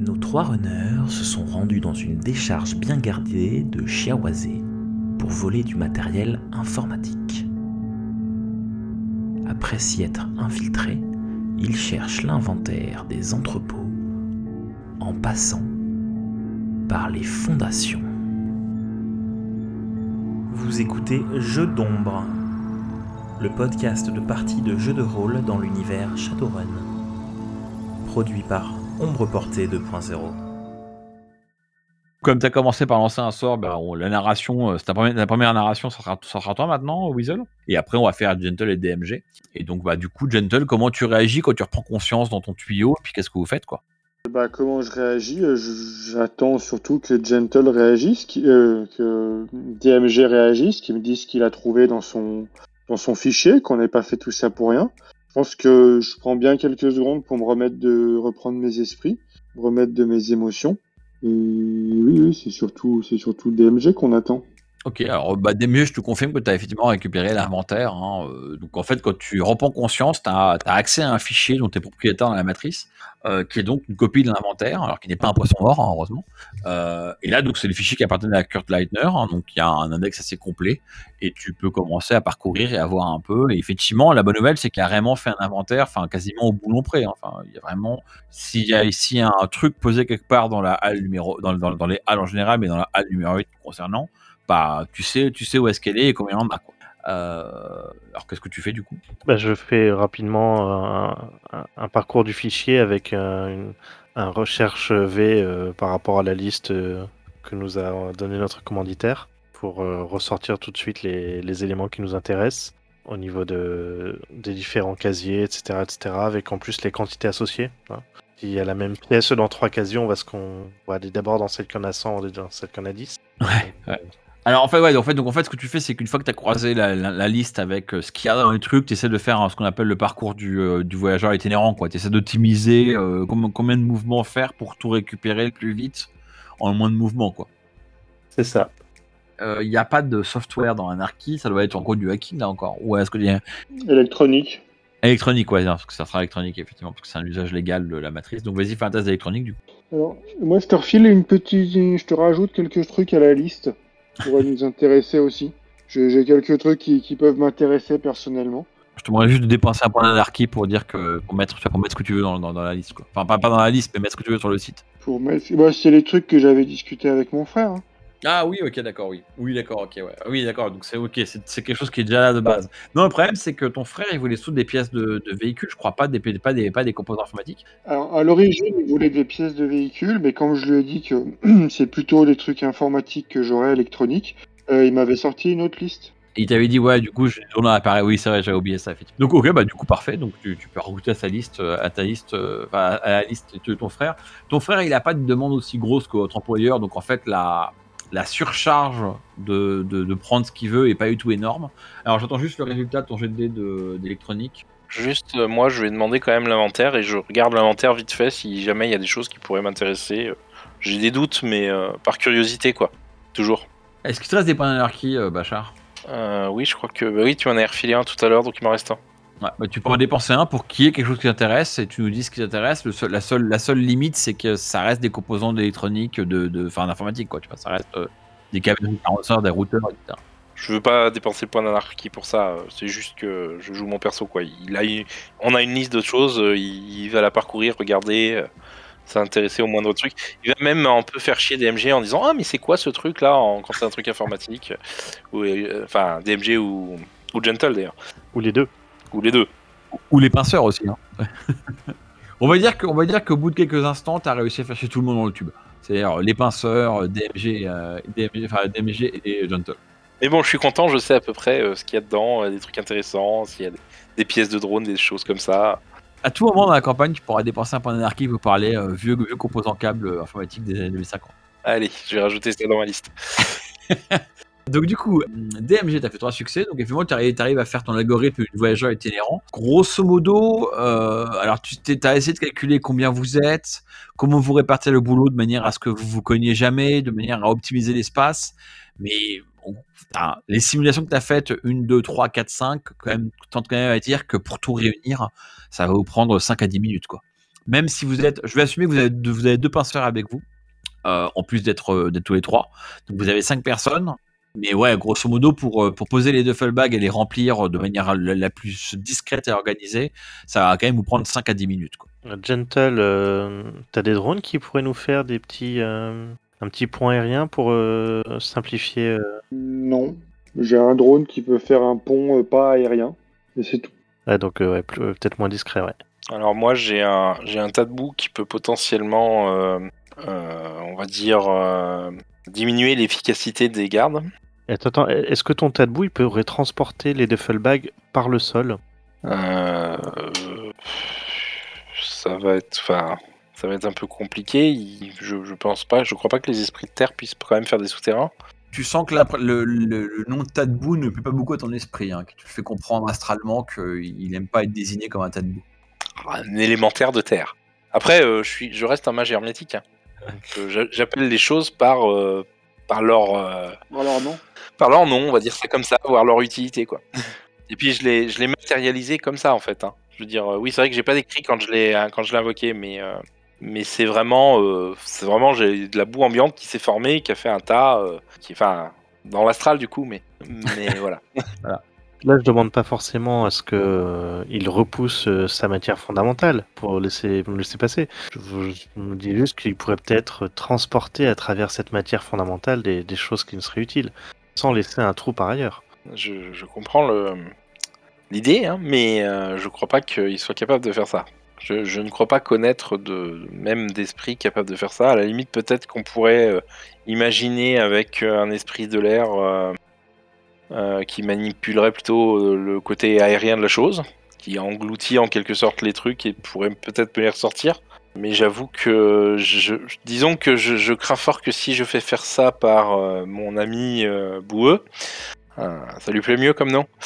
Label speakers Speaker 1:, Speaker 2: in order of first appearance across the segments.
Speaker 1: Nos trois runners se sont rendus dans une décharge bien gardée de Chiawase pour voler du matériel informatique. Après s'y être infiltrés, ils cherchent l'inventaire des entrepôts en passant par les fondations. Vous écoutez Jeux d'ombre, le podcast de partie de jeux de rôle dans l'univers Shadowrun, produit par Ombre Portée 2.0.
Speaker 2: Comme tu as commencé par lancer un sort, bah, on- la narration, euh, c'est première, la première narration, ça sera, ça sera toi maintenant, Weasel. Et après, on va faire Gentle et DMG. Et donc, bah, du coup, Gentle, comment tu réagis quand tu reprends conscience dans ton tuyau Et puis, qu'est-ce que vous faites, quoi?
Speaker 3: Bah, comment je réagis? Euh, J'attends surtout que Gentle réagisse, qui- euh, que DMG réagisse, qu'il me dise ce qu'il a trouvé dans son, dans son fichier, qu'on n'ait pas fait tout ça pour rien. Je pense que je prends bien quelques secondes pour me remettre de reprendre mes esprits, me remettre de mes émotions. Et oui, oui, c'est surtout, c'est surtout DMG qu'on attend.
Speaker 2: Ok, alors bah, DMG, je te confirme que tu as effectivement récupéré l'inventaire. hein, euh, donc, en fait, quand tu reprends conscience, tu as, accès à un fichier dont tu es propriétaire dans la matrice, euh, qui est donc une copie de l'inventaire, alors qui n'est pas un poisson mort, hein, heureusement. Euh, et là, donc, c'est le fichier qui appartenait à Kurt Leitner, hein, donc il y a un index assez complet, et tu peux commencer à parcourir et à voir un peu. Et effectivement, la bonne nouvelle, c'est qu'il a vraiment fait un inventaire, enfin, quasiment au boulon près. Enfin, il y a vraiment, s'il y a ici un truc posé quelque part dans la halle numéro, dans, dans, dans les halles en général, mais dans la halle numéro 8 concernant, bah, tu sais, tu sais où est-ce qu'elle est et combien en. Quoi. Euh, alors, qu'est-ce que tu fais du coup?
Speaker 4: Bah, je fais rapidement un, parcours du fichier avec un, une- un recherche V euh, par rapport à la liste euh, que nous a donné notre commanditaire pour euh, ressortir tout de suite les, les éléments qui nous intéressent au niveau de, des différents casiers, etc., etc., avec en plus les quantités associées. hein. S'il y a la même pièce dans trois casiers, on va, se con- on va aller d'abord dans celle qui en a 100 et dans celle qui en a 10.
Speaker 2: Alors en fait, ouais, en fait, donc en fait, ce que tu fais, c'est qu'une fois que tu as croisé la, la- la liste avec euh, ce qu'il y a dans les trucs, tu essaies de faire euh, ce qu'on appelle le parcours du, euh, du voyageur itinérant. Tu essaies d'optimiser euh, combien, combien de mouvements faire pour tout récupérer le plus vite en moins de mouvements. quoi.
Speaker 4: C'est ça.
Speaker 2: Il n'y a pas de software dans Anarchy, ça doit être en gros du hacking là encore. Ou est-ce qu'il y a
Speaker 3: Électronique.
Speaker 2: électronique, ouais, parce que ça sera électronique effectivement, parce que c'est un usage légal de la matrice. Donc vas-y, fais un test d'électronique du coup.
Speaker 3: Alors, moi, je te refile une petite, je te rajoute quelques trucs à la liste qui pourraient nous intéresser aussi. J'ai j'ai quelques trucs qui, qui peuvent m'intéresser personnellement.
Speaker 2: Je te demanderais juste de dépenser un point d'anarchie pour dire que pour mettre, pour mettre ce que tu veux dans, dans- dans la liste. Quoi. Enfin, pas, pas dans la liste, mais mettre ce que tu veux sur le site.
Speaker 3: Pour mettre, bah, c'est les trucs que j'avais discuté avec mon frère. hein.
Speaker 2: Ah oui, ok, d'accord, oui. Oui, d'accord, ok, ouais. Oui, d'accord, donc c'est ok, c'est c'est quelque chose qui est déjà là de base. Non, le problème, c'est que ton frère, il voulait surtout des pièces de, de véhicules, je crois pas des, pas des, pas des composants informatiques.
Speaker 3: Alors, à l'origine, il voulait des pièces de véhicule, mais comme je lui ai dit que c'est plutôt des trucs informatiques que j'aurais électroniques, euh, il m'avait sorti une autre liste.
Speaker 2: Et il t'avait dit, ouais, du coup, je on a appareil. Oui, c'est vrai, j'avais oublié ça, effectivement. Donc, ok, bah, du coup, parfait. Donc, tu, tu peux rajouter à sa liste, euh, à ta liste, euh, enfin, à la liste de ton frère. Ton frère, il a pas de demande aussi grosse que votre employeur. Donc, en fait, la, la surcharge de, de, de prendre ce qu'il veut est pas du tout énorme. Alors, j'attends juste le résultat de ton jet de d'électronique.
Speaker 5: Juste, euh, moi, je vais demander quand même l'inventaire et je regarde l'inventaire vite fait si jamais il y a des choses qui pourraient m'intéresser. Euh, J'ai des doutes, mais euh, par curiosité, quoi. Toujours.
Speaker 2: Est-ce qu'il te reste des points d'anarchie, euh, Bachar?
Speaker 5: Euh, oui, je crois que. Bah oui, tu m'en as refilé un tout à l'heure, donc il m'en reste un.
Speaker 2: Ouais, bah, tu peux en dépenser un pour qu'il y ait quelque chose qui t'intéresse et tu nous dis ce qui t'intéresse. Seul- la, seule, la seule limite, c'est que ça reste des composants d'électronique, de, de, enfin, d'informatique, quoi. Tu vois, ça reste euh, des câbles, des carrosseurs, des routeurs, etc.
Speaker 5: Je veux pas dépenser le point d'anarchie pour ça. C'est juste que je joue mon perso, quoi. Il a On a une liste de choses, euh, il il va la parcourir, regarder, euh, s'intéresser au moindre truc. Il va même un peu faire chier DMG en disant Ah, mais c'est quoi ce truc là en- quand c'est un truc informatique? Ou, euh, Enfin, DMG ou, ou Gentle d'ailleurs.
Speaker 4: Ou les deux.
Speaker 5: Ou les deux.
Speaker 2: Ou les pinceurs aussi. hein. on va dire qu'au bout de quelques instants, tu as réussi à faire chez tout le monde dans le tube. C'est-à-dire les pinceurs, euh, DMG, euh, DMG, enfin, DMG et Gentle.
Speaker 5: Mais bon, je suis content, je sais à peu près euh, ce qu'il y a dedans, euh, des trucs intéressants, s'il y a des, des pièces de drone, des choses comme ça.
Speaker 2: À tout moment dans la campagne, tu pourras dépenser un point d'anarchie pour parler euh, vieux, vieux composants câbles euh, informatiques des années 2050.
Speaker 5: Allez, je vais rajouter ça dans ma liste.
Speaker 2: Donc du coup, DMG, t'as fait trois succès, donc effectivement, tu arrives à faire ton algorithme du voyageur itinérant. Grosso modo, euh, alors tu as essayé de calculer combien vous êtes, comment vous répartissez le boulot de manière à ce que vous vous cogniez jamais, de manière à optimiser l'espace, mais les simulations que tu as faites, 1, 2, 3, 4, 5, quand même, tente quand même à dire que pour tout réunir, ça va vous prendre 5 à 10 minutes, quoi. même si vous êtes, je vais assumer que vous avez deux, pinceurs avec vous, euh, en plus d'être tous les trois. Donc vous avez cinq personnes. Mais ouais, grosso modo, pour, euh, pour poser les duffel bags et les remplir de manière la, la plus discrète et organisée, ça va quand même vous prendre 5 à 10 minutes. Quoi.
Speaker 4: Euh, Gentle, euh, t'as des drones qui pourraient nous faire des petits, euh, un petit point aérien pour euh, simplifier euh,
Speaker 3: Non. J'ai un drone qui peut faire un pont euh, pas aérien. Et c'est tout.
Speaker 4: ouais, donc euh, ouais, plus- euh, peut-être moins discret, ouais.
Speaker 5: Alors moi j'ai un j'ai un tas de boue qui peut potentiellement euh, euh, on va dire euh, diminuer l'efficacité des gardes.
Speaker 4: Attends, attends, est-ce que ton tas de boue il pourrait transporter les duffel bags par le sol
Speaker 5: Euh, ça va être enfin ça va être un peu compliqué. Je, je pense pas, je crois pas que les esprits de terre puissent quand même faire des souterrains.
Speaker 2: Tu sens que la- le, le- le nom de boue ne plaît pas beaucoup à ton esprit, hein, qui te fait comprendre astralement qu'il n'aime pas être désigné comme un boue.
Speaker 5: Un élémentaire de terre. Après, euh, je suis, je reste un mage hermétique. hein. Euh, j'a- J'appelle les choses par euh, par leur euh,
Speaker 3: Alors non.
Speaker 5: par leur nom, on va dire ça comme ça, voir leur utilité quoi. Et puis je l'ai je l'ai matérialisé comme ça en fait. hein. Je veux dire, euh, oui c'est vrai que j'ai pas décrit quand je l'ai hein, quand je l'ai invoqué, mais euh, mais c'est vraiment euh, c'est vraiment j'ai de la boue ambiante qui s'est formée, qui a fait un tas, euh, qui enfin dans l'astral du coup, mais mais voilà.
Speaker 4: Là, je demande pas forcément à ce que euh, il repousse euh, sa matière fondamentale pour laisser, me laisser passer. Je, je me dis juste qu'il pourrait peut-être transporter à travers cette matière fondamentale des, choses qui me seraient utiles, sans laisser un trou par ailleurs.
Speaker 5: Je, comprends l'idée, hein, mais euh, je crois pas qu'il soit capable de faire ça. Je, je ne crois pas connaître de même d'esprit capable de faire ça. À la limite, peut-être qu'on pourrait euh, imaginer avec un esprit de l'air qui manipulerait plutôt euh, le côté aérien de la chose, qui engloutit en quelque sorte les trucs et pourrait peut-être me les ressortir. Mais j'avoue que, je, disons que je, je crains fort que si je fais faire ça par euh, mon ami euh, Boueux, euh, ça lui plaît mieux comme nom.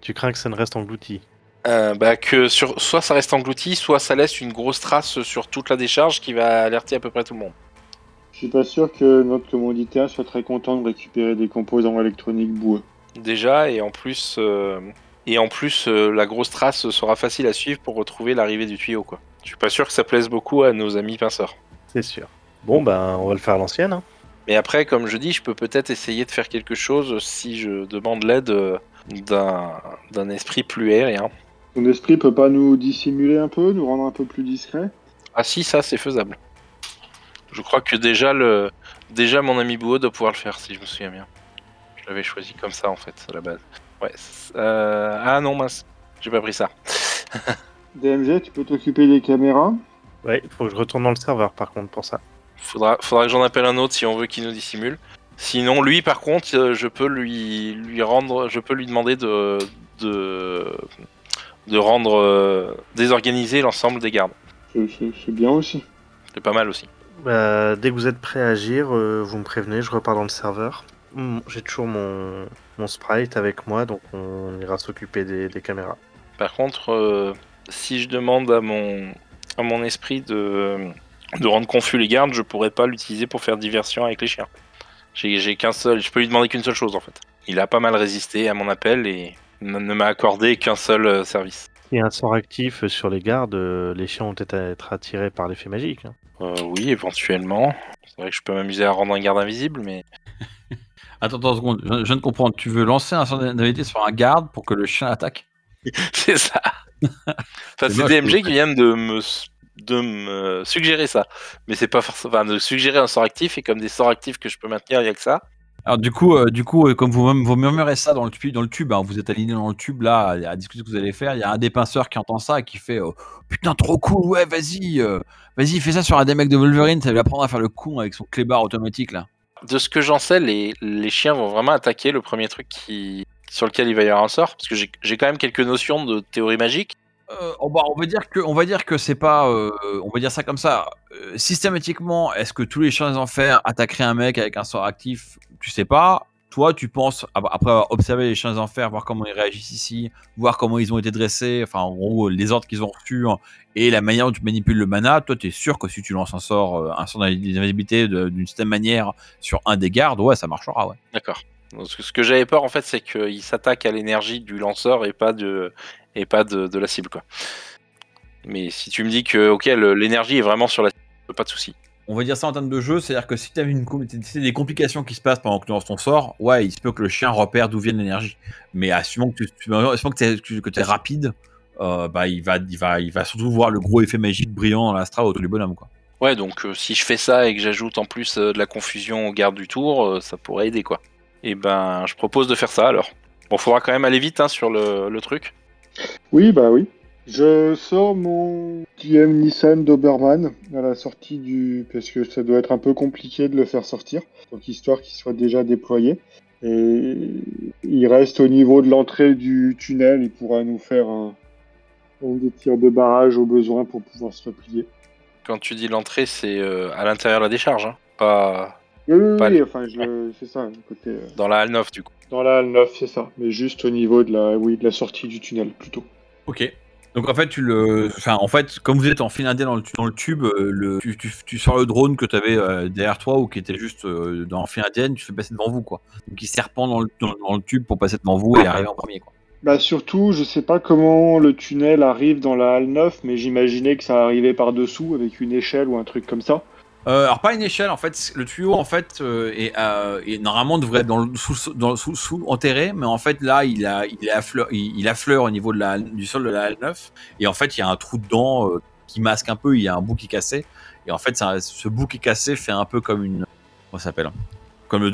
Speaker 4: Tu crains que ça ne reste englouti.
Speaker 5: Euh, bah, que sur, soit ça reste englouti, soit ça laisse une grosse trace sur toute la décharge qui va alerter à peu près tout le monde.
Speaker 3: Je suis pas sûr que notre commanditaire soit très content de récupérer des composants électroniques boueux.
Speaker 5: Déjà, et en plus, euh, et en plus euh, la grosse trace sera facile à suivre pour retrouver l'arrivée du tuyau. Quoi. Je suis pas sûr que ça plaise beaucoup à nos amis pinceurs.
Speaker 4: C'est sûr. Bon, ben, on va le faire à l'ancienne. hein.
Speaker 5: Mais après, comme je dis, je peux peut-être essayer de faire quelque chose si je demande l'aide euh, d'un d'un esprit plus aérien.
Speaker 3: Ton esprit peut pas nous dissimuler un peu, nous rendre un peu plus discrets?
Speaker 5: Ah si, ça c'est faisable. Je crois que déjà le déjà mon ami Bouot doit pouvoir le faire si je me souviens bien. Je l'avais choisi comme ça en fait à la base. Ouais. euh, Ah non mince, j'ai pas pris ça.
Speaker 3: DMG, tu peux t'occuper des caméras?
Speaker 4: Ouais, il faut que je retourne dans le serveur par contre pour ça.
Speaker 5: Faudra, faudra que j'en appelle un autre si on veut qu'il nous dissimule. Sinon lui par contre, euh, je peux lui lui rendre, je peux lui demander de de de rendre euh, désorganiser l'ensemble des gardes.
Speaker 3: C'est bien aussi.
Speaker 5: C'est pas mal aussi.
Speaker 4: Bah, dès que vous êtes prêt à agir, euh, vous me prévenez, je repars dans le serveur. Hmm, J'ai toujours mon, mon sprite avec moi, donc on ira s'occuper des, des caméras.
Speaker 5: Par contre, euh, si je demande à mon, à mon esprit de, de rendre confus les gardes, je pourrais pas l'utiliser pour faire diversion avec les chiens. J'ai j'ai qu'un seul, je peux lui demander qu'une seule chose en fait. Il a pas mal résisté à mon appel et ne ne m'a accordé qu'un seul euh, service.
Speaker 4: Il y a un sort actif sur les gardes, euh, les chiens vont peut-être être attirés par l'effet magique. hein.
Speaker 5: Euh, oui, éventuellement. C'est vrai que je peux m'amuser à rendre un garde invisible, mais
Speaker 2: Attends, attends seconde, je, je viens de comprendre. Tu veux lancer un sort d'invité sur un garde pour que le chien attaque
Speaker 5: c'est ça. Enfin,
Speaker 2: C'est
Speaker 5: DMG qui vient de me, de me suggérer ça. Mais c'est pas forcément. Enfin, de suggérer un sort actif et comme des sorts actifs que je peux maintenir, il y a que ça.
Speaker 2: Alors du coup, euh, du coup, euh, comme vous, murmurez ça dans le tube, dans le tube, hein, vous êtes aligné dans le tube là, à, à discuter que vous allez faire. Il y a un des qui entend ça et qui fait euh, putain trop cool, ouais, vas-y, vas-y, fais ça sur un des mecs de Wolverine, ça va apprendre à faire le con avec son clébard automatique là.
Speaker 5: De ce que j'en sais, les, les chiens vont vraiment attaquer le premier truc qui, sur lequel il va y avoir un sort. Parce que j'ai quand même quelques notions de théorie magique.
Speaker 2: Euh, on, va, dire que, c'est pas, euh, on va dire ça comme ça. Euh, systématiquement, est-ce que tous les chiens des enfers attaqueraient un mec avec un sort actif? Tu sais pas. Toi, tu penses ab- après avoir observé les chiens des enfers, voir comment ils réagissent ici, voir comment ils ont été dressés, enfin en gros les ordres qu'ils ont reçus hein, et la manière dont tu manipules le mana. Toi, tu es sûr que si tu lances un sort, un sort d'invisibilité d'une certaine manière sur un des gardes, ouais, ça marchera, ouais.
Speaker 5: D'accord. Ce que j'avais peur, en fait, c'est qu'il s'attaque à l'énergie du lanceur et pas de, et pas de, de la cible. Quoi. Mais si tu me dis que ok, l'énergie est vraiment sur la pas de souci.
Speaker 2: On va dire ça en termes de jeu, c'est-à-dire que si tu as une si des complications qui se passent pendant que tu lances ton sort, ouais, il se peut que le chien repère d'où vient l'énergie. Mais assumons que tu, que que es rapide, euh, bah, il, va, il, va, il va surtout voir le gros effet magique brillant dans l'astra autour du bonhomme. Quoi.
Speaker 5: Ouais, donc euh, si je fais ça et que j'ajoute en plus euh, de la confusion aux gardes du tour, ça pourrait aider quoi. Et ben, je propose de faire ça alors. Bon, faudra quand même aller vite hein, sur le, le truc.
Speaker 3: Oui, bah oui. Je sors mon DM Nissan Doberman à la sortie du... Parce que ça doit être un peu compliqué de le faire sortir. Donc histoire qu'il soit déjà déployé. Et il reste au niveau de l'entrée du tunnel. Il pourra nous faire un... un des tirs de barrage au besoin pour pouvoir se replier.
Speaker 5: Quand tu dis l'entrée, c'est euh, à l'intérieur de la décharge, hein, pas
Speaker 3: Oui, oui,
Speaker 5: Pas
Speaker 3: oui,
Speaker 5: les-
Speaker 3: enfin, je... c'est ça, côté... euh,
Speaker 5: dans la halle 9 du coup.
Speaker 3: Dans la halle 9, c'est ça. Mais juste au niveau de la, oui, de la sortie du tunnel, plutôt.
Speaker 2: Ok. Donc en fait, tu le, enfin en fait, comme vous êtes en file indienne dans le, dans le tube, euh, le, tu, tu, tu sors le drone que tu avais derrière toi ou qui était juste euh, dans file indienne, tu fais passer devant vous quoi. Donc il serpent dans le, dans, dans le tube pour passer devant vous et arriver en premier quoi.
Speaker 3: Bah surtout, je sais pas comment le tunnel arrive dans la halle 9, mais j'imaginais que ça arrivait par dessous avec une échelle ou un truc comme ça.
Speaker 2: Euh, alors pas une échelle en fait, le tuyau en fait euh, est, euh, est- normalement devrait être dans le sous, enterré, mais en fait là il affleure il, affleure au niveau de la, du sol de la halle 9 et en fait il y a un trou dedans qui masque un peu, il y a un bout qui est cassé et en fait ce bout qui est cassé fait un peu comme une comment s'appelle comme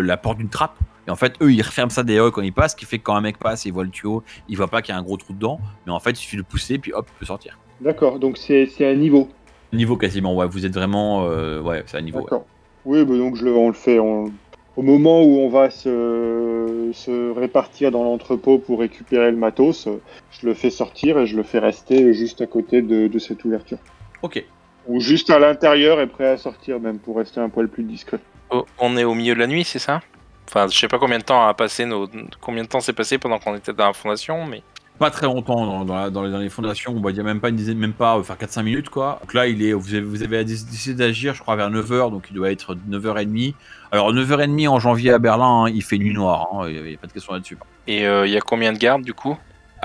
Speaker 2: la porte d'une trappe et en fait eux ils referment ça eux quand ils passent, ce qui fait que quand un mec passe il voit le tuyau, il voit pas qu'il y a un gros trou dedans, mais en fait il suffit de pousser puis hop il peut sortir.
Speaker 3: D'accord, donc c'est un niveau.
Speaker 2: Niveau quasiment ouais, vous êtes vraiment euh, ouais c'est à niveau. ouais.
Speaker 3: Oui, bah donc je le, on le fait. on- Au moment où on va se, se répartir dans l'entrepôt pour récupérer le matos, je le fais sortir et je le fais rester juste à côté de, de cette ouverture.
Speaker 2: Ok.
Speaker 3: Ou juste à l'intérieur et prêt à sortir même pour rester un poil plus discret.
Speaker 5: Oh, on est au milieu de la nuit, c'est ça? Enfin, je sais pas combien de temps a passé nos... combien de temps s'est passé pendant qu'on était dans la fondation, mais
Speaker 2: pas très longtemps dans, la- dans les, fondations, on va dire même pas une dizaine, même pas, euh, faire 4-5 minutes quoi. Donc là, il est, vous avez, vous avez décidé d'agir, je crois, vers 9h, donc il doit être 9h30. Alors 9h30 en janvier à Berlin, hein, il fait nuit noire, hein, il n'y a pas de question là-dessus.
Speaker 5: et euh, il y a combien de gardes du coup?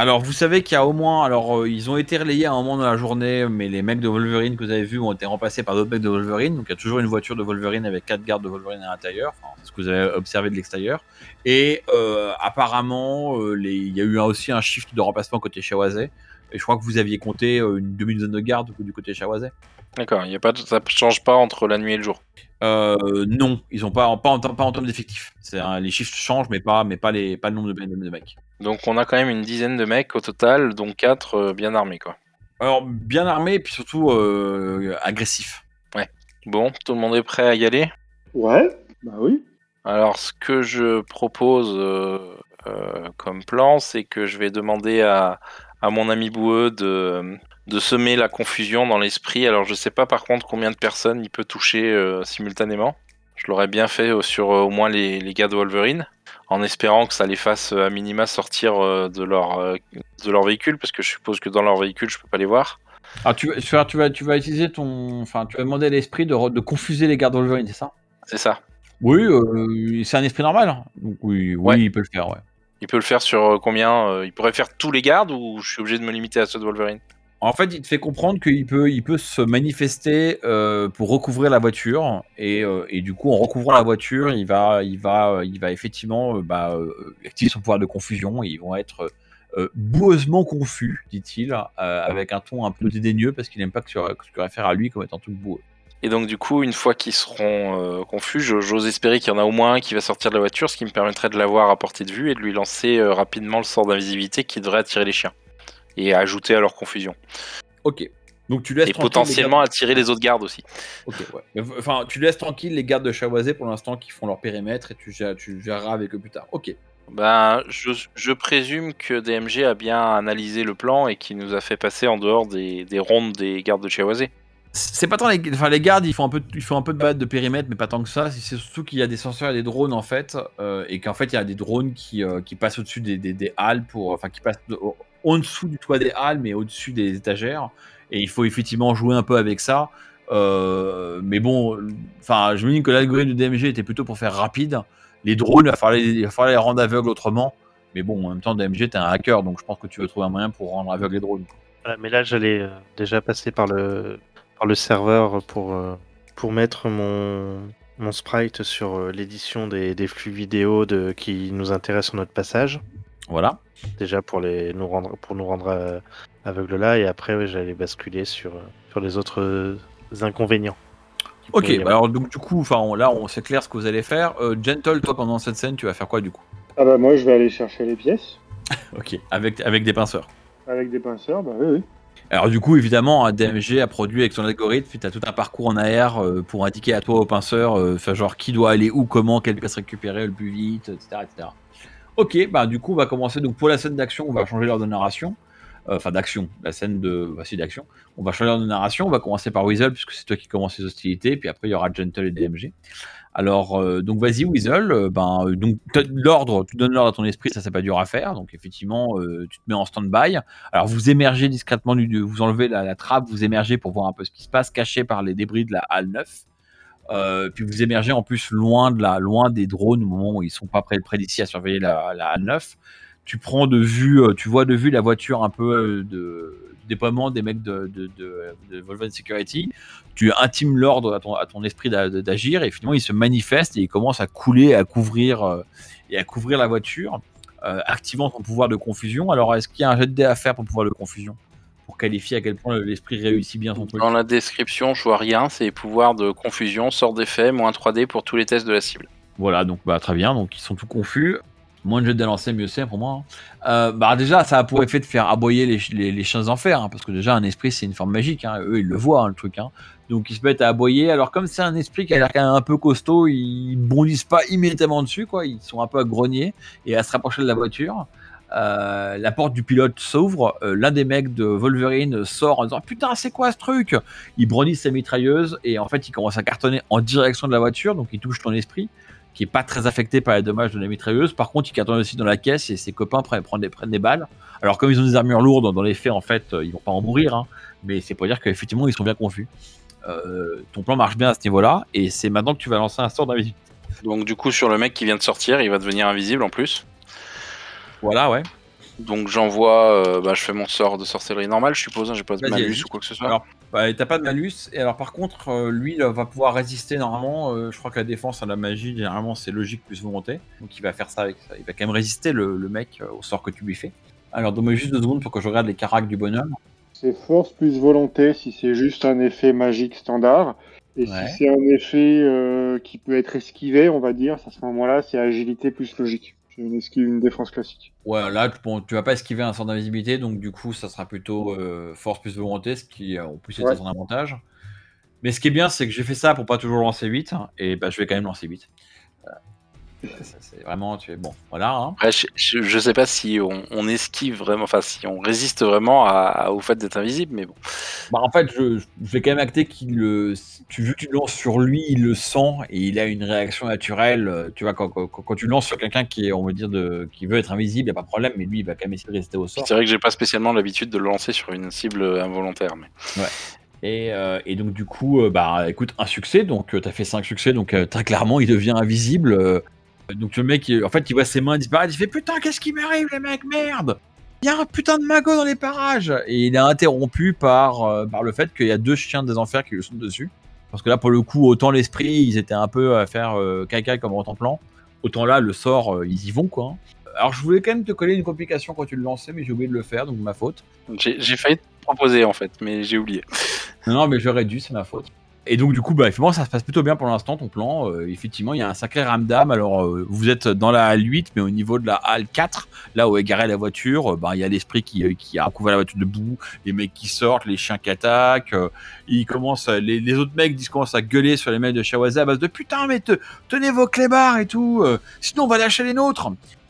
Speaker 2: Alors vous savez qu'il y a au moins, alors euh, ils ont été relayés à un moment dans la journée, mais les mecs de Wolverine que vous avez vus ont été remplacés par d'autres mecs de Wolverine, donc il y a toujours une voiture de Wolverine avec quatre gardes de Wolverine à l'intérieur, enfin, c'est ce que vous avez observé de l'extérieur. Et euh, apparemment, euh, les- il y a eu aussi un shift de remplacement côté Shawazé, et je crois que vous aviez compté une demi-douzaine de gardes du côté Shawazé.
Speaker 5: D'accord, y a pas de... ça change pas entre la nuit et le jour.
Speaker 2: Euh, non, ils ont pas, pas, en, pas en termes d'effectifs. C'est Les shifts changent, mais pas, mais pas, les, pas le nombre de mecs.
Speaker 5: Donc on a quand même une dizaine de mecs au total, dont 4 bien armés quoi.
Speaker 2: Alors, bien armés, et puis surtout euh, agressifs.
Speaker 5: Bon, tout le monde est prêt à y aller?
Speaker 3: Ouais, bah oui.
Speaker 5: Alors, ce que je propose euh, euh, comme plan, c'est que je vais demander à, à mon ami Boueux de, de semer la confusion dans l'esprit. Alors, je sais pas par contre combien de personnes il peut toucher euh, simultanément. Je l'aurais bien fait euh, sur euh, au moins les, les gars de Wolverine, en espérant que ça les fasse euh, à minima sortir euh, de, leur, euh, de leur véhicule, parce que je suppose que dans leur véhicule, je peux pas les voir.
Speaker 2: Alors, tu, vas- tu, vas, tu, vas, tu vas utiliser ton. Enfin, tu vas demander à l'esprit de, de confuser les gardes Wolverine, c'est ça?
Speaker 5: C'est ça.
Speaker 2: Oui, euh, c'est un esprit normal. hein. Donc, oui, oui
Speaker 5: Ouais.
Speaker 2: il peut le faire, ouais.
Speaker 5: Il peut le faire sur combien Il pourrait faire tous les gardes ou je suis obligé de me limiter à ceux de Wolverine?
Speaker 2: En fait, il te fait comprendre qu'il peut, il se manifester euh, pour recouvrir la voiture et, euh, et du coup, en recouvrant la voiture, il va, il va, il va effectivement euh, bah, activer son pouvoir de confusion et ils vont être boueusement confus, dit-il, avec un ton un peu dédaigneux parce qu'il n'aime pas que tu, que réfères à lui comme étant tout boueux.
Speaker 5: Et donc du coup, une fois qu'ils seront confus, j'ose espérer qu'il y en a au moins un qui va sortir de la voiture, ce qui me permettrait de l'avoir à portée de vue et de lui lancer rapidement le sort d'invisibilité qui devrait attirer les chiens et ajouter à leur confusion.
Speaker 2: Ok. Donc tu laisses
Speaker 5: Et
Speaker 2: tranquille les
Speaker 5: potentiellement
Speaker 2: gardes-
Speaker 5: attirer les autres gardes aussi.
Speaker 2: Ok, ouais. Enfin, tu laisses tranquille les gardes de Chavoisé pour l'instant qui font leur périmètre et tu, tu géreras avec eux plus tard. Ok.
Speaker 5: Ben, je, je présume que DMG a bien analysé le plan et qui nous a fait passer en dehors des, des rondes des gardes de Chiawazé.
Speaker 2: C'est pas tant les, enfin, les gardes, ils font un peu, de- ils font un peu de balade de périmètre, mais pas tant que ça. C'est surtout qu'il y a des senseurs et des drones en fait, euh, et qu'en fait il y a des drones qui, euh, qui passent au-dessus des, des, des halles pour, enfin qui passent en dessous du toit des halles, mais au-dessus des étagères. Et il faut effectivement jouer un peu avec ça. Euh, mais bon, enfin, je me dis que l'algorithme de DMG était plutôt pour faire rapide. Les drones, il va falloir les, les rendre aveugles autrement. Mais bon, en même temps, DMG, t'es un hacker, donc je pense que tu veux trouver un moyen pour rendre aveugles les drones.
Speaker 4: Mais là, j'allais euh, déjà passer par le, par le serveur pour, euh, pour mettre mon, mon sprite sur l'édition des, des flux vidéo de, qui nous intéressent sur notre passage.
Speaker 2: Voilà.
Speaker 4: Déjà pour, les, nous rendre, pour nous rendre euh, aveugles là, et après, ouais, j'allais basculer sur, euh, sur les autres euh, inconvénients.
Speaker 2: Ok, bah alors donc du coup, enfin là on sait clair ce que vous allez faire. Euh, Gentle, toi pendant cette scène, tu vas faire quoi du coup?
Speaker 3: Ah bah moi je vais aller chercher les pièces
Speaker 2: Ok, avec, avec des pinceurs.
Speaker 3: avec des pinceurs, bah oui, oui.
Speaker 2: Alors du coup, évidemment, DMG a produit avec son algorithme, tu as tout un parcours en AR euh, pour indiquer à toi au pinceur, euh, enfin, genre qui doit aller où, comment, quelle pièce récupérer le plus vite, etc. etc. Ok, bah du coup, on va commencer. Donc pour la scène d'action, on va changer l'ordre de narration. Euh, Enfin d'action, la scène de... Voici d'action. On va changer l'ordre de narration, on va commencer par Weasel, puisque c'est toi qui commence les hostilités, puis après il y aura Gentle et DMG. Alors, euh, donc vas-y Weasel, euh, ben, euh, donc l'ordre, tu donnes l'ordre à ton esprit, ça c'est pas dur à faire, donc effectivement, tu te mets en stand-by. Alors vous émergez discrètement, du, du- vous enlevez la, la trappe, vous émergez pour voir un peu ce qui se passe, caché par les débris de la halle 9. Euh, puis vous émergez en plus loin, de la, loin des drones au moment où ils sont pas près, près d'ici à surveiller la, la halle 9. Tu prends de vue, euh, tu vois de vue la voiture un peu euh, de, déploiement des mecs de, de, Volvo Security. Tu intimes l'ordre à ton, à ton esprit d'a- d'agir et finalement il se manifeste et il commence à couler, à couvrir et à couvrir la voiture, activant son pouvoir de confusion. Alors est-ce qu'il y a un jet de dés à faire pour pouvoir de confusion? Pour qualifier à quel point l'esprit réussit bien son truc
Speaker 5: Dans la description, je vois rien, c'est pouvoir de confusion, sort d'effet, moins 3D pour tous les tests de la cible.
Speaker 2: Voilà, donc bah, très bien, donc ils sont tout confus. Moins de jeux de lancer, mieux c'est pour moi. hein. Euh, bah déjà, ça a pour effet de faire aboyer les, les, les chiens d'enfer, hein, parce que déjà un esprit c'est une forme magique, hein, eux ils le voient hein, le truc. Donc ils se mettent à aboyer. Alors comme c'est un esprit qui a l'air quand même un peu costaud, ils bondissent pas immédiatement dessus, quoi. Ils sont un peu à grogner et à se rapprocher de la voiture. Euh, la porte du pilote s'ouvre. Euh, L'un des mecs de Wolverine sort en disant putain c'est quoi ce truc? Il brandit sa mitrailleuse et en fait il commence à cartonner en direction de la voiture, donc il touche ton esprit qui est pas très affecté par les dommages de la mitrailleuse. Par contre, il cartonne aussi dans la caisse et ses copains prennent, des, balles. Alors, comme ils ont des armures lourdes, dans les faits, en fait, euh, ils vont pas en mourir, hein, mais c'est pour dire qu'effectivement, ils sont bien confus. Ton plan marche bien à ce niveau-là, et c'est maintenant que tu vas lancer un sort d'invisibilité.
Speaker 5: Donc du coup, sur le mec qui vient de sortir, il va devenir invisible en plus?
Speaker 2: Voilà, ouais.
Speaker 5: Donc j'envoie, euh, bah, je fais mon sort de sorcellerie normale, je suppose, hein, j'ai pas de malus ou quoi que ce soit.
Speaker 2: Alors, bah, t'as pas de malus, et alors par contre, euh, lui, il va pouvoir résister normalement. euh, je crois que la défense à la magie, généralement, c'est logique plus volonté. Donc, il va faire ça avec ça. Il va quand même résister, le, le mec, euh, au sort que tu lui fais. Alors, donne-moi juste deux secondes pour que je regarde les caractères du bonhomme.
Speaker 3: C'est force plus volonté si c'est juste un effet magique standard. Et
Speaker 2: Ouais.
Speaker 3: si c'est un effet euh, qui peut être esquivé, on va dire, à ce moment-là, c'est agilité plus logique. C'est une esquive, une défense classique.
Speaker 2: Ouais, là, tu, bon, tu vas pas esquiver un sort d'invisibilité, donc du coup, ça sera plutôt euh, force plus volonté, ce qui, euh, en plus, est à
Speaker 3: Ouais.
Speaker 2: son avantage. Mais ce qui est bien, c'est que j'ai fait ça pour pas toujours lancer 8, et bah, je vais quand même lancer 8. C'est vraiment, tu es bon, voilà. hein.
Speaker 5: Après, je, je, je sais pas si on, on esquive vraiment, enfin si on résiste vraiment à, à- au fait d'être invisible, mais bon.
Speaker 2: Bah, en fait, je, je vais quand même acter qu'il le. Tu, vu que tu lances sur lui, il le sent et il a une réaction naturelle. euh, Tu vois, quand, quand, quand tu lances sur quelqu'un qui est, on va dire, de, qui veut être invisible, il a pas de problème, mais lui, il va quand même essayer de rester au sort.
Speaker 5: C'est vrai que j'ai pas spécialement l'habitude de le lancer sur une cible involontaire, mais
Speaker 2: Et, euh, et donc, du coup, euh, bah, écoute, un succès. Donc, tu as fait 5 succès. Donc, euh, très clairement, il devient invisible. Donc, le mec, il- en fait, il voit ses mains disparaître. Il fait Putain, qu'est-ce qui m'arrive, les mecs? Merde Il y a un putain de magot dans les parages Et il est interrompu par, euh, par le fait qu'il y a deux chiens des enfers qui lui sont dessus. Parce que là, pour le coup, autant l'esprit, ils étaient un peu à faire euh, caca comme en plan. Autant là, le sort, euh, ils y vont, quoi. Alors, je voulais quand même te coller une complication quand tu le lançais, mais j'ai oublié de le faire, donc ma faute.
Speaker 5: j'ai failli te proposer en fait, mais j'ai oublié.
Speaker 2: Non, mais j'aurais dû, c'est ma faute. Et donc, du coup, bah, effectivement, ça se passe plutôt bien pour l'instant, ton plan. Euh, effectivement, il y a un sacré ramdam. Alors, euh, vous êtes dans la halle 8, mais au niveau de la halle 4, là où est garée la voiture, euh, bah, il y a l'esprit qui, qui a recouvert la voiture de boue, les mecs qui sortent, les chiens qui attaquent. ils commencent, les, les autres mecs disent, commencent à gueuler sur les mecs de Shawazé à base de putain, mais te- tenez vos clébards et tout, sinon on va lâcher les nôtres.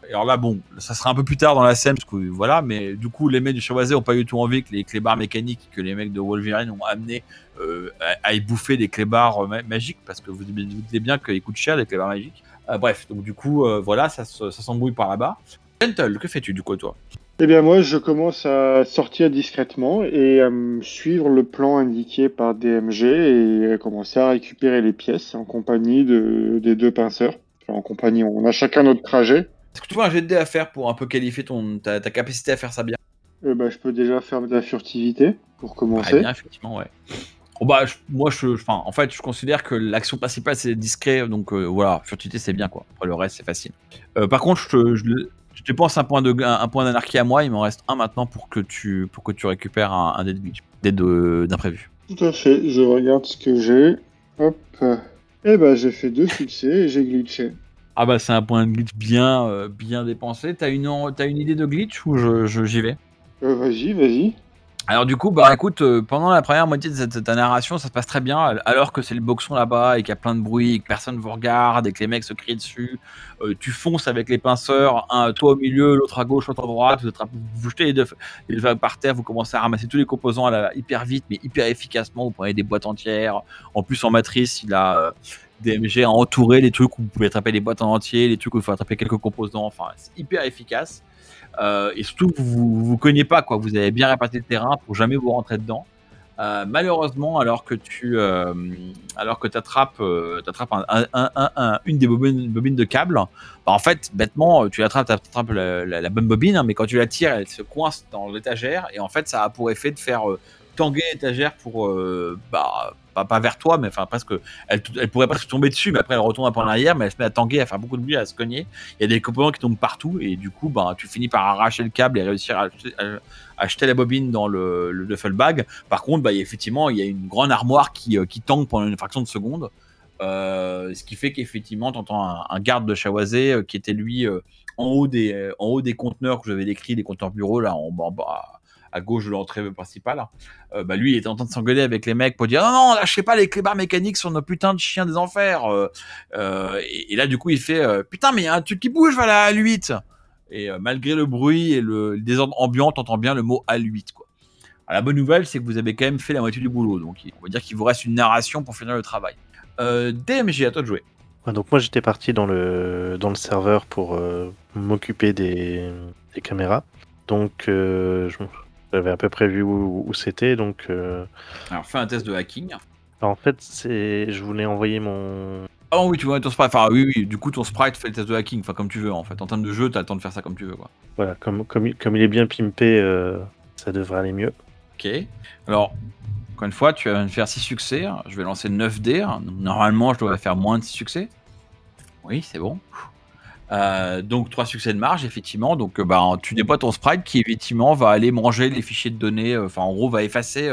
Speaker 2: Alors là, bon, ça sera un peu plus tard dans la scène, voilà, mais du coup, les mecs du Shawazé ont pas eu tout envie que les clébards mécaniques que les mecs de Wolverine ont amené euh, y bouffer des clébards euh, ma- magiques, parce que vous vous doutez bien qu'ils coûtent cher, les clébards magiques. Euh, bref, donc du coup, euh, voilà, ça, se- ça s'embrouille par là-bas. Gentle, que fais-tu du coup, toi?
Speaker 3: Eh bien, moi, je commence à sortir discrètement et à suivre le plan indiqué par DMG et à commencer à récupérer les pièces en compagnie de, des deux pinceurs. En compagnie, on a chacun notre trajet.
Speaker 2: Est-ce que tu vois un jet de dés à faire pour un peu qualifier ton, ta, ta capacité à faire ça bien
Speaker 3: Euh, bah, je peux déjà faire de la furtivité pour
Speaker 2: Très
Speaker 3: commencer.
Speaker 2: bien, effectivement, ouais. Bon, bah, je- moi, je, en fait, je considère que l'action principale c'est discret, donc euh, voilà, furtivité c'est bien quoi. Après le reste c'est facile. Euh, par contre, je je, je te pense un point de, un, un point d'anarchie à moi, il m'en reste un maintenant pour que tu, pour que tu récupères un, un dé de glitch, dé de- d'imprévu.
Speaker 3: Tout à fait, je regarde ce que j'ai. Hop. Eh bah, j'ai fait deux succès et j'ai glitché.
Speaker 2: Ah bah c'est un point de glitch bien, euh, bien dépensé. T'as une, en- t'as une idée de glitch ou je, je- j'y vais?
Speaker 3: Euh, vas-y, vas-y.
Speaker 2: Alors du coup, bah écoute, euh, pendant la première moitié de cette, cette narration, ça se passe très bien, alors que c'est le boxon là-bas et qu'il y a plein de bruit, et que personne vous regarde et que les mecs se crient dessus. Euh, tu fonces avec les pinceurs, un toi au milieu, l'autre à gauche, l'autre à droite, vous, êtes, vous jetez les deux, les deux par terre, vous commencez à ramasser tous les composants à la- hyper vite, mais hyper efficacement. Vous prenez des boîtes entières. En plus, en matrice, il a euh, DMG à entourer les trucs où vous pouvez attraper les boîtes en entier, les trucs où il faut attraper quelques composants. Enfin, c'est hyper efficace. Euh, et surtout, vous vous cognez pas, quoi. Vous avez bien réparti le terrain pour jamais vous rentrer dedans. Euh, malheureusement, alors que tu, euh, alors que t'attrapes, euh, t'attrapes un, un- un- un- un- une des bobines, bobines de câble, bah, en fait, bêtement, tu l'attrapes, t'attrapes la, bonne bobine, hein, mais quand tu la tires, elle se coince dans l'étagère, et en fait, ça a pour effet de faire tanguer l'étagère pour, euh, bah, pas, vers toi, mais enfin presque, elle, elle pourrait presque tomber dessus, mais après elle retourne un peu en arrière, mais elle se met à tanguer, à faire beaucoup de bruit, à se cogner. Il y a des composants qui tombent partout, et du coup, bah, tu finis par arracher le câble et réussir à, jeter la bobine dans le, le duffel bag. Par contre, bah, effectivement, il y a une grande armoire qui, euh, qui tangue pendant une fraction de seconde. Euh, ce qui fait qu'effectivement, tu entends un, garde de Chawazé euh, qui était lui en, haut des, en haut des conteneurs que j'avais décrits, des conteneurs bureaux, là, en bas, à gauche de l'entrée principale. Euh, bah, lui, il était en train de s'engueuler avec les mecs pour dire non, non, lâchez pas les clébards mécaniques sur nos putains de chiens des enfers. Euh, euh, et, là, du coup, il fait putain, mais il y a un truc qui bouge, voilà, à l'8. Et malgré le bruit et le, désordre ambiant, t'entends bien le mot à l'8, quoi. La bonne nouvelle, c'est que vous avez quand même fait la moitié du boulot. Donc, on va dire qu'il vous reste une narration pour finir le travail. DMG, à toi de jouer.
Speaker 4: Donc moi j'étais parti dans le, dans le serveur pour m'occuper des, des caméras. Donc euh, j'avais à peu près vu où, où c'était. Donc euh,
Speaker 2: Alors, fais un test de hacking.
Speaker 4: alors, en fait, c'est je voulais envoyer mon.
Speaker 2: Ah oui, tu vois ton sprite. Enfin, oui, oui, du coup, ton sprite fait le test de hacking. Enfin, comme tu veux, en fait. En termes de jeu, t'as le temps de faire ça comme tu veux, quoi.
Speaker 4: Voilà, comme, comme, il- comme il est bien pimpé, euh, ça devrait aller mieux.
Speaker 2: Ok. Alors, encore une fois, tu vas me faire 6 succès. Je vais lancer 9 dés. Donc, Normalement, je devrais faire moins de 6 succès. Oui, c'est bon. Euh, donc 3 succès de marge, effectivement. Donc euh, bah, tu déploies ton sprite qui, effectivement, va aller manger les fichiers de données. euh, Enfin, en gros, va effacer,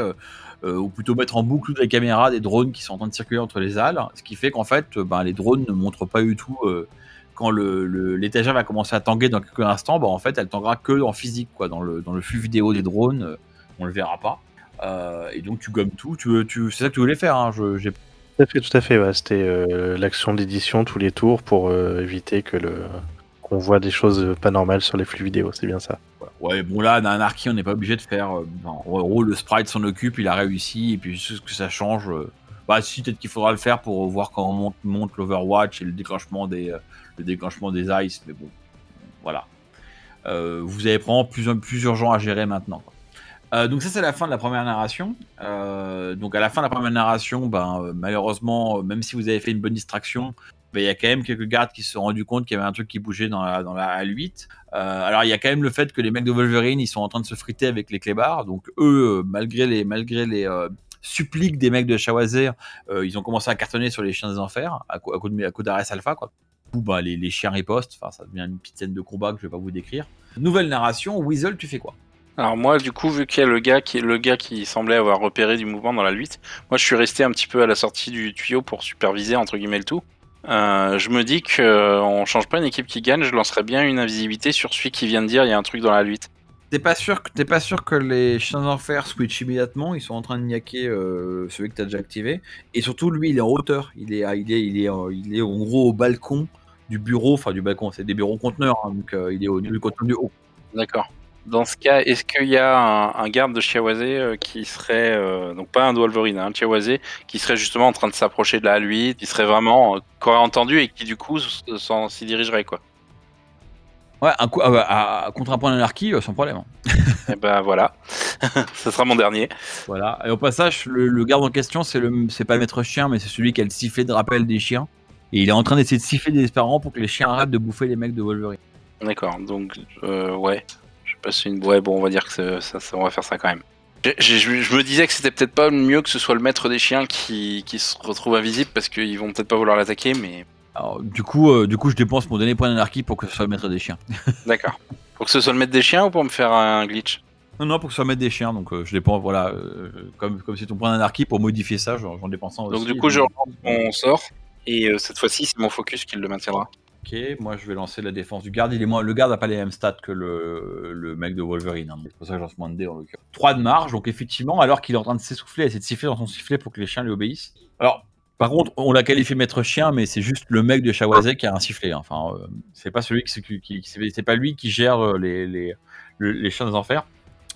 Speaker 2: ou plutôt mettre en boucle les caméras des drones qui sont en train de circuler entre les halles. Ce qui fait qu'en fait, bah, les drones ne montrent pas du tout. quand le- le- l'étagère va commencer à tanguer dans quelques instants, bah, en fait, elle tanguera que en physique, quoi, dans le, flux vidéo des drones. on le verra pas. Et donc tu gommes tout. Tu, c'est ça que tu voulais faire. Hein.
Speaker 4: Tout à fait, tout à fait. ouais, C'était euh, l'action d'édition tous les tours pour euh, éviter que le qu'on voit des choses pas normales sur les flux vidéo. C'est bien ça.
Speaker 2: Ouais, bon là, dans Anarchy, on n'est pas obligé de faire. euh, en gros, le sprite s'en occupe, il a réussi, et puis ce que ça change. euh, bah si, peut-être qu'il faudra le faire pour voir comment monte, monte l'Overwatch et le déclenchement des, euh, le déclenchement des ice, mais bon, voilà. Euh, vous avez vraiment plus, plus urgent à gérer maintenant. Euh, donc ça c'est la fin de la première narration. Euh, donc à la fin de la première narration, ben euh, malheureusement, même si vous avez fait une bonne distraction, ben, il y a quand même quelques gardes qui se sont rendus compte qu'il y avait un truc qui bougeait dans la, dans la A8. Euh, alors il y a quand même le fait que les mecs de Wolverine ils sont en train de se friter avec les clébards. Donc eux, malgré les malgré les suppliques des mecs de Shawazir, euh, ils ont commencé à cartonner sur les chiens des enfers à, coup- à coup Alpha quoi. Du coup, bah, les, chiens ripostent. Ça devient une petite scène de combat que je vais pas vous décrire. Nouvelle narration. Weasel, tu fais quoi?
Speaker 5: Alors moi, du coup, vu qu'il y a le gars qui le gars qui semblait avoir repéré du mouvement dans la 8, moi je suis resté un petit peu à la sortie du tuyau pour superviser entre guillemets le tout. Euh, je me dis que euh, on change pas une équipe qui gagne, je lancerais bien une invisibilité sur celui qui vient de dire il y a un truc dans la 8.
Speaker 2: T'es pas sûr que t'es pas sûr que les chiens d'enfer switch immédiatement Ils sont en train de niaquer euh, celui que t'as déjà activé. Et surtout, lui, il est en hauteur. Il est, il est, il est, euh, il est en gros au balcon du bureau. Enfin, du balcon, c'est des bureaux conteneurs. hein, donc, il est au niveau du conteneur du haut.
Speaker 5: D'accord. Dans ce cas, est-ce qu'il y a un, un garde de Chiawazé euh, qui serait, euh, donc pas un Wolverine, hein, un Chiawazé, qui serait justement en train de s'approcher de la 8, qui serait vraiment, euh, qui aurait entendu et qui du coup s'y dirigerait quoi?
Speaker 2: Ouais, un coup, ah bah, à- contre un point d'anarchie, euh, sans problème. hein.
Speaker 5: Et ben voilà, ce sera mon dernier.
Speaker 2: Voilà. Et au passage, le, le garde en question, c'est pas le maître chien, mais c'est celui qui a le sifflet de rappel des chiens. Et il est en train d'essayer de siffler désespérément pour que les chiens arrêtent de bouffer les mecs de Wolverine.
Speaker 5: D'accord, donc euh, ouais, C'est une... Ouais, bon, on va dire que ça, ça- on va faire ça quand même. Je, je- je me disais que c'était peut-être pas mieux que ce soit le maître des chiens qui, qui se retrouve invisible parce qu'ils vont peut-être pas vouloir l'attaquer, mais
Speaker 2: Alors, du coup, euh, du coup, je dépense mon dernier point d'anarchie pour que ce soit le maître des chiens.
Speaker 5: d'accord. Pour que ce soit le maître des chiens ou pour me faire un glitch?
Speaker 2: Non, non, pour que ce soit le maître des chiens, donc euh, je dépense, voilà, euh, comme comme c'est ton point d'anarchie pour modifier ça, j'en dépense un aussi.
Speaker 5: Donc du coup, je relance mon sort et cette fois-ci, c'est mon focus qui le maintiendra.
Speaker 2: Ok, moi je vais lancer la défense du garde. Il est moins... Le garde n'a pas les mêmes stats que le, mec de Wolverine. hein, C'est pour ça que je lance moins de dés en l'occurrence. 3 de marge, donc effectivement, alors qu'il est en train de s'essouffler, essayer de siffler dans son sifflet pour que les chiens lui obéissent. Alors, par contre, on l'a qualifié maître chien, mais c'est juste le mec de Shawazé qui a un sifflet. hein. Enfin, euh, c'est pas celui qui, lui qui gère euh, les, les, le- les chiens des enfers.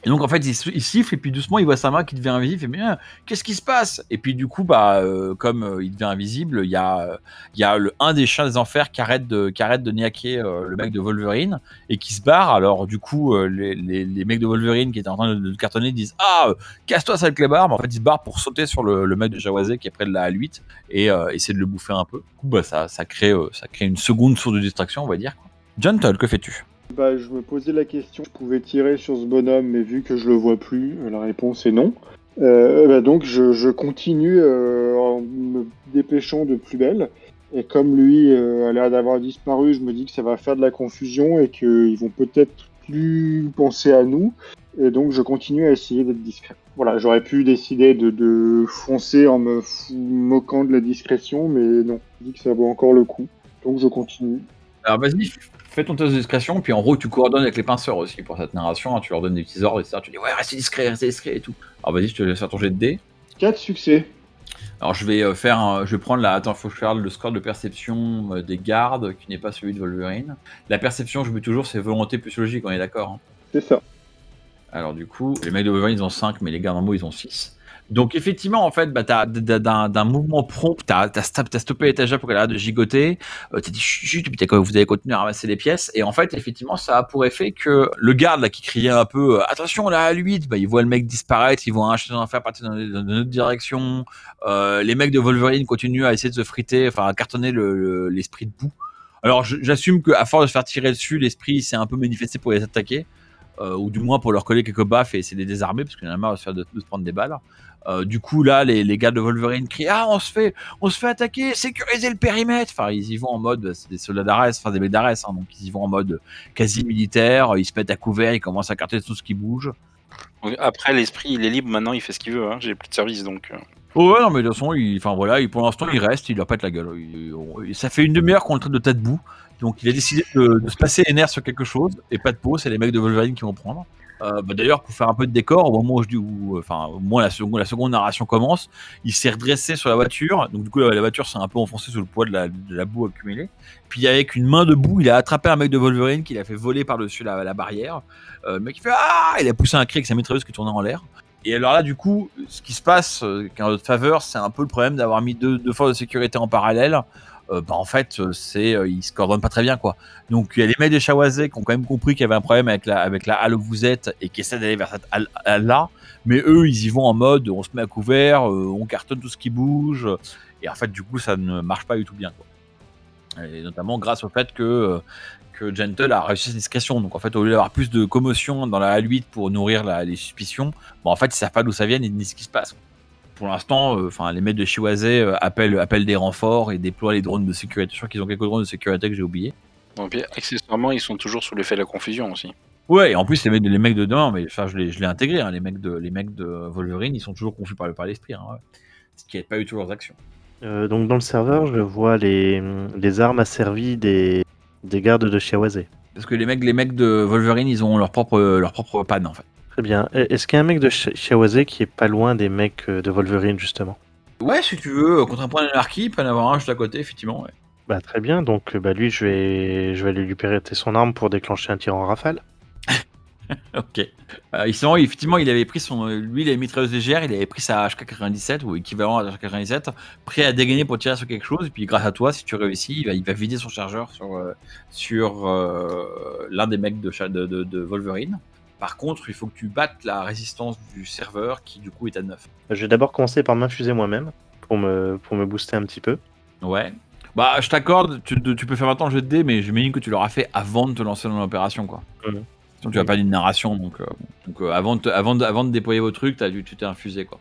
Speaker 2: Et donc en fait, il, il siffle et puis doucement, il voit sa main qui devient invisible. Il fait mais hein, qu'est-ce qui se passe? Et puis du coup, bah, euh, comme euh, il devient invisible, il y a euh, il y a le, un des chiens des enfers qui arrête de, qui arrête de niaquer euh, le mec de Wolverine et qui se barre. Alors, du coup, euh, les, les, mecs de Wolverine qui étaient en train de, cartonner disent Ah, euh, casse-toi, sale clébard. Mais en fait, ils se barrent pour sauter sur le, le mec de Jawazé qui est près de la A8 et euh, essayer de le bouffer un peu. Du coup, bah, ça, ça, crée, euh, ça crée une seconde source de distraction, on va dire. Gentle, que fais-tu?
Speaker 3: Bah, je me posais la question, je pouvais tirer sur ce bonhomme, mais vu que je le vois plus, euh, la réponse est non. Euh, bah, donc je, continue euh, en me dépêchant de plus belle. Et comme lui euh, a l'air d'avoir disparu, je me dis que ça va faire de la confusion et qu'ils vont peut-être plus penser à nous. Et donc je continue à essayer d'être discret. Voilà, j'aurais pu décider de, foncer en me moquant de la discrétion, mais non, je dis que ça vaut encore le coup. Donc je continue.
Speaker 2: Alors, vas-y, fais ton test de discrétion. Puis en gros, tu coordonnes avec les pinceurs aussi pour cette narration. hein. tu leur donnes des petits ordres, etc. Tu dis Ouais, restez discret, restez discret et tout. Alors, vas-y, je te laisse faire ton jet de dés.
Speaker 3: 4 succès.
Speaker 2: Alors je vais euh, faire, un- je vais prendre la, attends, faut que je regarde le score de perception euh, des gardes qui n'est pas celui de Wolverine. La perception, je mets toujours, c'est volonté plus logique, on est d'accord. hein.
Speaker 3: C'est ça.
Speaker 2: Alors du coup, les mecs de Wolverine ils ont 5, mais les gardes en mots ils ont 6. Donc effectivement, en fait, bah, d'un mouvement prompt, t'as as, t'as stoppé l'étagère pour qu'elle arrête de gigoter, euh, t'as dit chut, puis vous avez continué à ramasser les pièces, et en fait, effectivement, ça a pour effet que le garde là qui criait un peu euh, attention là à lui, bah, il voit le mec disparaître, il voit un chien faire partir dans, une autre direction, euh, les mecs de Wolverine continuent à essayer de se friter, enfin à cartonner le- le- l'esprit de boue. Alors j'assume qu'à force de se faire tirer dessus, l'esprit s'est un peu manifesté pour les attaquer, euh, ou du moins pour leur coller quelques baffes et essayer de les désarmer, parce qu'il y en a marre de se, faire de se prendre des balles. Euh, du coup là, les, les gars de Wolverine crient ah on se fait, on se fait attaquer, sécuriser le périmètre. Enfin ils y vont en mode, c'est des soldats d'Ares, enfin des mecs d'Ares, hein, donc ils y vont en mode quasi militaire, ils se mettent à couvert, ils commencent à carter tout ce qui bouge.
Speaker 5: Après, l'esprit, il est libre maintenant, il fait ce qu'il veut. Hein. J'ai plus de service donc.
Speaker 2: Oh ouais, non, mais de toute façon, il, enfin voilà, il- pour l'instant, il reste, il leur pète la gueule. Il- ça fait une demi-heure qu'on le traite de tête bout. Donc, il a décidé de, de se passer les nerfs sur quelque chose. Et pas de peau, c'est les mecs de Wolverine qui vont prendre. Euh, bah, D'ailleurs, pour faire un peu de décor, au moment où je dis, où, enfin, au où la seconde, la seconde narration commence, il s'est redressé sur la voiture. Donc, du coup, la, voiture s'est un peu enfoncée sous le poids de la, boue accumulée. Puis, avec une main de boue, il a attrapé un mec de Wolverine qui l'a fait voler par-dessus la, barrière. Euh, le mec, il fait Ah Il a poussé un cri avec sa mitrailleuse qui tournait en l'air. Et alors là, du coup, ce qui se passe, euh, notre faveur, c'est un peu le problème d'avoir mis deux forces de sécurité en parallèle. Euh, bah, en fait, euh, c'est, euh, ils se coordonnent pas très bien, quoi. Donc, il y a les mecs des Shawazé qui ont quand même compris qu'il y avait un problème avec la, avec la halle où vous êtes et qui essaient d'aller vers cette halle- halle-là. Mais eux, ils y vont en mode, on se met à couvert, on cartonne tout ce qui bouge. Et en fait, du coup, ça ne marche pas du tout bien. Et notamment grâce au fait que, que Gentle a réussi sa discrétion. Donc, en fait, au lieu d'avoir plus de commotion dans la H8 pour nourrir les suspicions, bon, en fait, ils savent pas d'où ça vient ni, ni ce qui se passe. Pour l'instant, euh, enfin, les mecs de Shiwase euh, appellent, appellent des renforts et déploient les drones de sécurité. Je crois qu'ils ont quelques drones de sécurité que j'ai oubliés.
Speaker 5: Bon, puis, accessoirement, ils sont toujours sous l'effet de la confusion aussi.
Speaker 2: Ouais, et en plus, les mecs, les mecs de demain, mais enfin, je l'ai intégré, hein, les, mecs de, les mecs de Wolverine, ils sont toujours confus par, le- par l'esprit. Hein, ouais. Ce qui n'aide pas du tout leurs actions.
Speaker 4: Euh, donc dans le serveur, je vois les, les armes asservies des, des gardes de Shiawase.
Speaker 2: Parce que les mecs, les mecs de Wolverine, ils ont leur propre, leur propre panne, en fait.
Speaker 4: Très bien. Est-ce qu'il y a un mec de Shiawase qui est pas loin des mecs euh, de Wolverine justement?
Speaker 2: Ouais, si tu veux, contre un point d'anarchie, il peut en avoir un juste à côté, effectivement. Ouais.
Speaker 4: Bah très bien. Donc euh, bah lui, je vais je vais lui péréter son arme pour déclencher un tir en rafale.
Speaker 2: Ok. Euh, effectivement, il avait pris son. Lui, il avait mitrailleuse légère, il avait pris sa HK97 ou équivalent à la HK97, prêt à dégainer pour tirer sur quelque chose. Et puis, grâce à toi, si tu réussis, il va, il va vider son chargeur sur, euh, sur euh, l'un des mecs de, cha- de, de- de Wolverine. Par contre, il faut que tu battes la résistance du serveur qui, du coup, est à 9.
Speaker 4: Je vais d'abord commencer par m'infuser moi-même pour me pour me booster un petit peu.
Speaker 2: Ouais. Bah, je t'accorde, tu, tu peux faire maintenant le jeu de dés, mais j'imagine que tu l'auras fait avant de te lancer dans l'opération, quoi. Sinon, tu vas pas d'une narration. Donc, euh, donc euh, avant, de, avant, de, avant de déployer vos trucs, dû, tu t'es infusé. Quoi.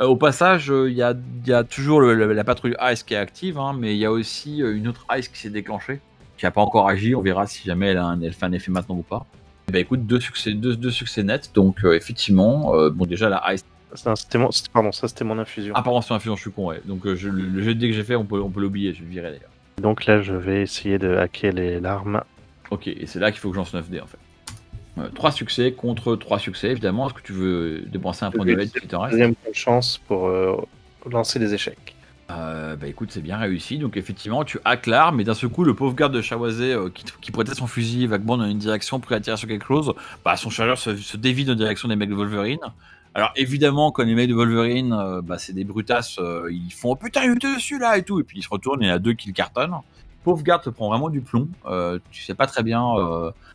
Speaker 2: Euh, au passage, il y, a, y a toujours le- le- la patrouille Ice qui est active, hein, mais il y a aussi une autre Ice qui s'est déclenchée, qui n'a pas encore agi. On verra si jamais elle, a un, elle fait un effet maintenant ou pas. Bah écoute, deux succès, deux, deux succès nets. Donc euh, effectivement, euh, bon déjà la Ice.
Speaker 4: Ça, C'était mon... Pardon, ça c'était mon infusion.
Speaker 2: Ah pardon, c'est un fusion, je suis con. Ouais. Donc euh, je- le, jet que j'ai fait, on peut, on peut l'oublier. Je le virer d'ailleurs.
Speaker 4: Donc là, je vais essayer de hacker les larmes.
Speaker 2: Ok, et c'est là qu'il faut que j'en 9 dés en fait. 3 succès contre 3 succès, évidemment. Est-ce que tu veux dépenser un point de reste?
Speaker 4: Deuxième chance pour euh, lancer des échecs.
Speaker 2: Euh, bah écoute, c'est bien réussi. Donc effectivement, tu hackes l'arme, mais d'un seul coup, le pauvre garde de Chawazé euh, qui, qui prêtait son fusil vaguement dans une direction pour attirer sur quelque chose, bah son chargeur se, dévie en direction des mecs de Wolverine. Alors évidemment, quand les mecs de Wolverine, euh, bah, c'est des brutasses, euh, ils font oh, putain, il dessus là et tout, et puis ils se retournent, il y en a deux qui le cartonnent. Pauvre garde te prend vraiment du plomb. Euh, tu sais pas très bien,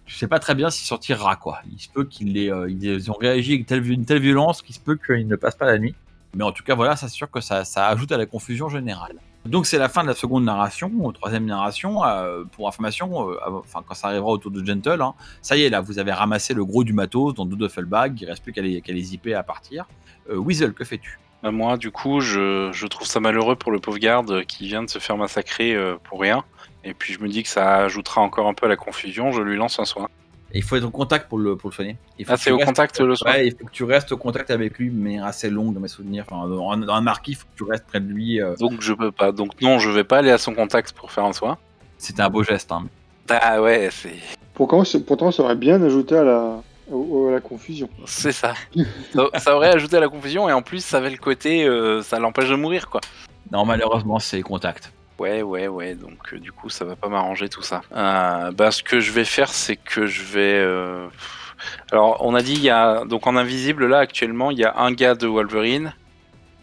Speaker 2: tu sais pas très bien s'il s'en tirera quoi. Il se peut qu'ils ils ont réagi avec telle, une telle violence qu'il se peut qu'il ne passe pas la nuit. Mais en tout cas, voilà, c'est sûr que ça, ajoute à la confusion générale. Donc c'est la fin de la seconde narration, troisième narration. euh, pour information, euh, quand ça arrivera autour de Gentle, hein, ça y est là, vous avez ramassé le gros du matos dans deux duffelbags, il reste plus qu'à les, les zipper à partir. Euh, Weasel, que fais-tu?
Speaker 5: Moi, du coup, je, je trouve ça malheureux pour le pauvre garde qui vient de se faire massacrer pour rien. Et puis je me dis que ça ajoutera encore un peu à la confusion. Je lui lance un soin.
Speaker 2: Et Il faut être au contact pour le, pour le soigner. Il faut
Speaker 5: Ah,
Speaker 2: que
Speaker 5: c'est
Speaker 2: tu
Speaker 5: au
Speaker 2: restes-
Speaker 5: contact le soin
Speaker 2: Ouais, il faut que tu restes au contact avec lui, mais assez longue dans mes souvenirs. Enfin, dans, dans un marquis, il faut que tu restes près de lui. euh,
Speaker 5: Donc je peux pas. Donc non, je vais pas aller à son contact pour faire un soin.
Speaker 2: C'était un beau geste. Hein.
Speaker 5: Ah ouais, c'est
Speaker 3: Pourtant, c'est- pourtant, ça aurait bien ajouté à la, à la confusion.
Speaker 5: c'est ça. ça. ça aurait ajouté à la confusion et en plus ça avait le côté, euh, ça l'empêche de mourir quoi.
Speaker 2: Non, malheureusement, c'est contact.
Speaker 5: Ouais, ouais, ouais. Donc euh, du coup, ça va pas m'arranger tout ça. Euh, bah, ce que je vais faire, c'est que je vais. euh, Alors, on a dit il y a donc en invisible là actuellement, il y a un gars de Wolverine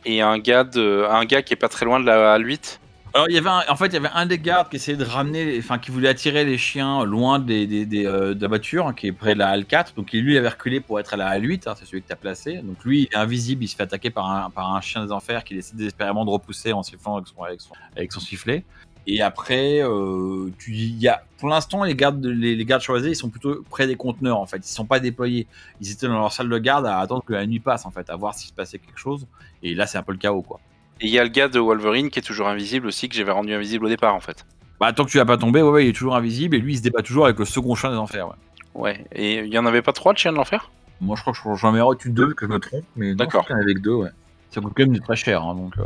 Speaker 5: et un gars de un gars qui est pas très loin de la A8.
Speaker 2: Alors, il y avait un- en fait, il y avait un des gardes qui essayait de ramener, enfin, qui voulait attirer les chiens loin des, des- des, euh, de la voiture, hein, qui est près de la L4. Donc, lui, il avait reculé pour être à la L8, hein, c'est celui que tu as placé. Donc, lui, il est invisible, il se fait attaquer par un, par un chien des enfers qu'il essaie désespérément de repousser en sifflant avec son, avec son, sifflet. Et après, euh, tu, y a, pour l'instant, les gardes, de- les, gardes choisis, ils sont plutôt près des conteneurs, en fait. Ils sont pas déployés. Ils étaient dans leur salle de garde à attendre que la nuit passe, en fait, à voir s'il se passait quelque chose. Et là, c'est un peu le chaos, quoi.
Speaker 5: Et il y a le gars de Wolverine qui est toujours invisible aussi que j'avais rendu invisible au départ en fait.
Speaker 2: Bah, tant que tu l'as pas tombé, ouais, ouais, il est toujours invisible et lui, il se débat toujours avec le second chien des enfers. Ouais.
Speaker 5: Ouais. Et il y en avait pas trois de chiens de l'enfer?
Speaker 2: Moi, je crois que j'en ai reçu deux, que je me trompe, mais
Speaker 5: D'accord.
Speaker 2: que deux, ouais. Ça coûte quand même très cher, hein, donc. euh,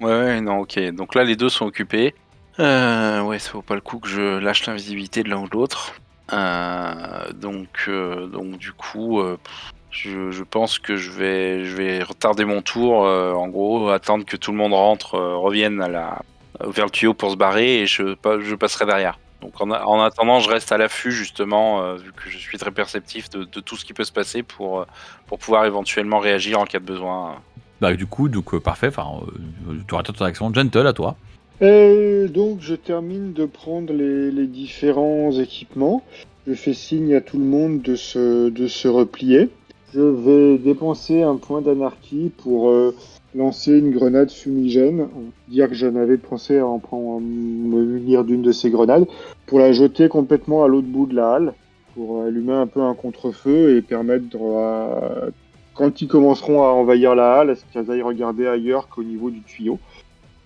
Speaker 5: Ouais, ouais, non, ok. Donc là, les deux sont occupés. Euh, ouais, ça vaut pas le coup que je lâche l'invisibilité de l'un ou de l'autre. Euh, donc, euh, donc du coup, euh, pff, je, je pense que je vais, je vais retarder mon tour. euh, en gros, attendre que tout le monde rentre, euh, revienne à la, vers le tuyau pour se barrer et je, pa- je passerai derrière. Donc en, attendant, je reste à l'affût justement, euh, vu que je suis très perceptif de, de tout ce qui peut se passer pour, pour pouvoir éventuellement réagir en cas de besoin.
Speaker 2: Bah, du coup, donc, euh, parfait, enfin, euh, tu auras ton action. Gentle, à toi.
Speaker 3: Et donc, je termine de prendre les, les différents équipements. Je fais signe à tout le monde de se, de se replier. Je vais dépenser un point d'anarchie pour euh, lancer une grenade fumigène. Dire que j'en avais pensé à en prendre, à me munir d'une de ces grenades pour la jeter complètement à l'autre bout de la halle pour allumer un peu un contre-feu et permettre à, quand ils commenceront à envahir la halle, à ce qu'ils aillent regarder ailleurs qu'au niveau du tuyau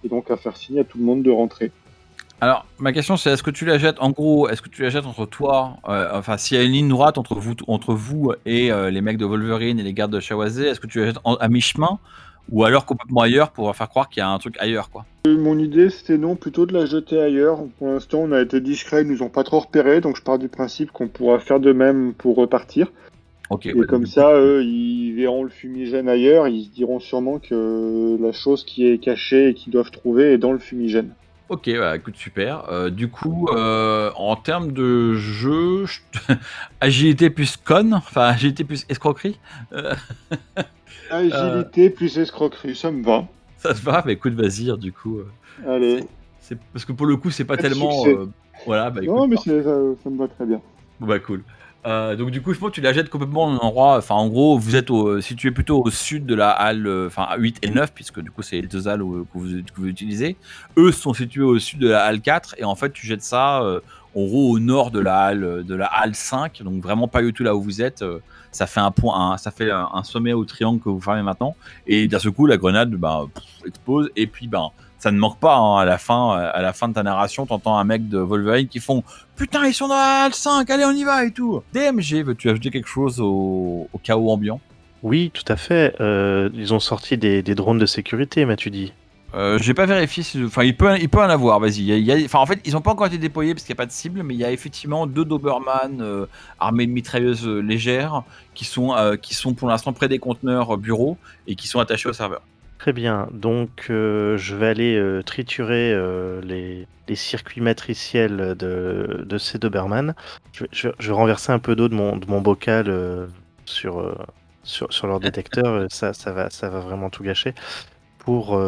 Speaker 3: et donc à faire signe à tout le monde de rentrer.
Speaker 2: Alors, ma question, c'est est-ce que tu la jettes, en gros, est-ce que tu la jettes entre toi, euh, enfin, s'il y a une ligne droite entre vous, entre vous et euh, les mecs de Wolverine et les gardes de Shawazé, est-ce que tu la jettes en- à mi-chemin ou alors complètement ailleurs pour faire croire qu'il y a un truc ailleurs, quoi?
Speaker 3: Euh, Mon idée c'était non, plutôt de la jeter ailleurs. Pour l'instant on a été discret, ils nous ont pas trop repéré, donc je pars du principe qu'on pourra faire de même pour repartir.
Speaker 2: Ok,
Speaker 3: Et
Speaker 2: ouais,
Speaker 3: comme
Speaker 2: donc,
Speaker 3: ça, eux, ils verront le fumigène ailleurs, ils se diront sûrement que la chose qui est cachée et qu'ils doivent trouver est dans le fumigène.
Speaker 2: Ok, bah, écoute, super. Euh, du coup, euh, en termes de jeu, je- agilité plus con, enfin agilité plus escroquerie, euh,
Speaker 3: Agilité plus escroquerie, ça me va.
Speaker 2: ça se va? Bah écoute, vas-y, du coup. euh,
Speaker 3: Allez.
Speaker 2: c'est parce que pour le coup, c'est pas tellement. euh, voilà, bah écoute.
Speaker 3: non, mais ça, ça me va très bien.
Speaker 2: Bon, bah cool. Euh, donc du coup, je pense que tu la jettes complètement en endroit. Enfin, en gros, vous êtes au, situé plutôt au sud de la halle, euh, enfin 8 et 9, puisque du coup, c'est les deux halles que, vous, utilisez. Eux sont situés au sud de la halle 4, et en fait, tu jettes ça euh, en gros au nord de la halle, de la halle 5, donc vraiment pas du tout là où vous êtes. euh, ça fait un point, ça fait un, sommet au triangle que vous fermez maintenant, et d'un seul coup, la grenade pff, explose, et puis ben. Ça ne manque pas hein, à la fin, à la fin de ta narration, t'entends un mec de Wolverine qui font Putain, ils sont dans la halle 5, allez, on y va et tout. DMG, veux-tu ajouter quelque chose au, au chaos ambiant?
Speaker 4: Oui, tout à fait. Euh, ils ont sorti des, des drones de sécurité, m'as-tu dit?
Speaker 2: Euh, J'ai pas vérifié, si, enfin, il peut, il peut en avoir, vas-y. Il y a- Enfin, en fait, ils ont pas encore été déployés parce qu'il n'y a pas de cible, mais il y a effectivement deux Doberman euh, armés de mitrailleuses euh, légères qui sont, euh, qui sont pour l'instant près des conteneurs euh, bureaux et qui sont attachés au serveur.
Speaker 4: Très bien. Donc, euh, je vais aller euh, triturer euh, les, les circuits matriciels de, de ces Doberman. Je, vais- je, vais- je vais renverser un peu d'eau de mon, de mon bocal sur, sur, sur leur détecteur. Ça, ça, va, ça va vraiment tout gâcher. Pour,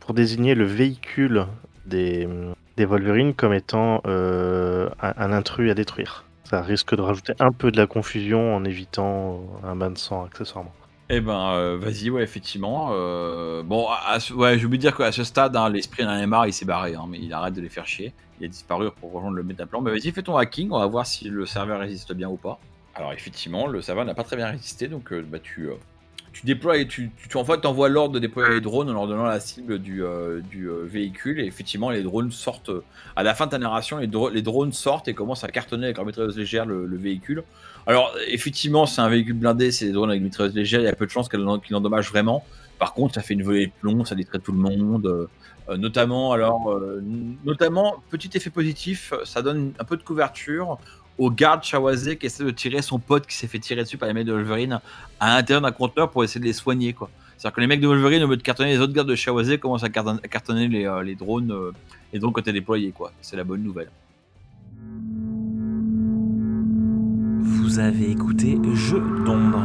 Speaker 4: pour désigner le véhicule des, des Wolverines comme étant un, un intrus à détruire. Ça risque de rajouter un peu de la confusion en évitant un bain de sang accessoirement.
Speaker 2: Eh ben, euh, vas-y, ouais, effectivement. euh, bon, à- à ouais, j'ai oublié dire qu'à ce stade, hein, l'esprit d'un marre, il s'est barré, hein, mais il arrête de les faire chier. Il a disparu pour rejoindre le métaplan. Mais vas-y, fais ton hacking, on va voir si le serveur résiste bien ou pas. Alors, effectivement, le serveur n'a pas très bien résisté, donc euh, bah, tu, tu déploies et tu, en fait, envoies l'ordre de déployer les drones en leur donnant la cible du, euh, euh, véhicule. Et effectivement, les drones sortent. à la fin de ta narration, les, les drones sortent et commencent à cartonner avec leur mitrailleuse légère le, le véhicule. Alors, effectivement, c'est un véhicule blindé, c'est des drones avec mitrailleuse légère, il y a peu de chances qu'elle en- qu'il endommage vraiment. Par contre, ça fait une volée de plomb, ça détruit tout le monde. euh, notamment, alors, notamment, petit effet positif, ça donne un peu de couverture au garde Chawazé qui essaie de tirer son pote qui s'est fait tirer dessus par les mecs de Wolverine à l'intérieur d'un conteneur pour essayer de les soigner, quoi. C'est-à-dire que les mecs de Wolverine, au lieu de cartonner les autres gardes de Chawazé, commencent à carton- à cartonner les, euh, les drones, euh, les drones quand t'es déployé, quoi. C'est la bonne nouvelle.
Speaker 1: Vous avez écouté Jeu d'ombre,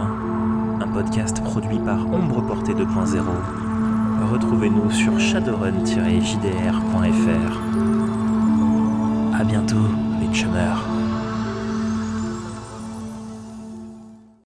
Speaker 1: un podcast produit par Ombre Portée 2.0. Retrouvez-nous sur shadowrun-jdr.fr. À bientôt, les chumeurs.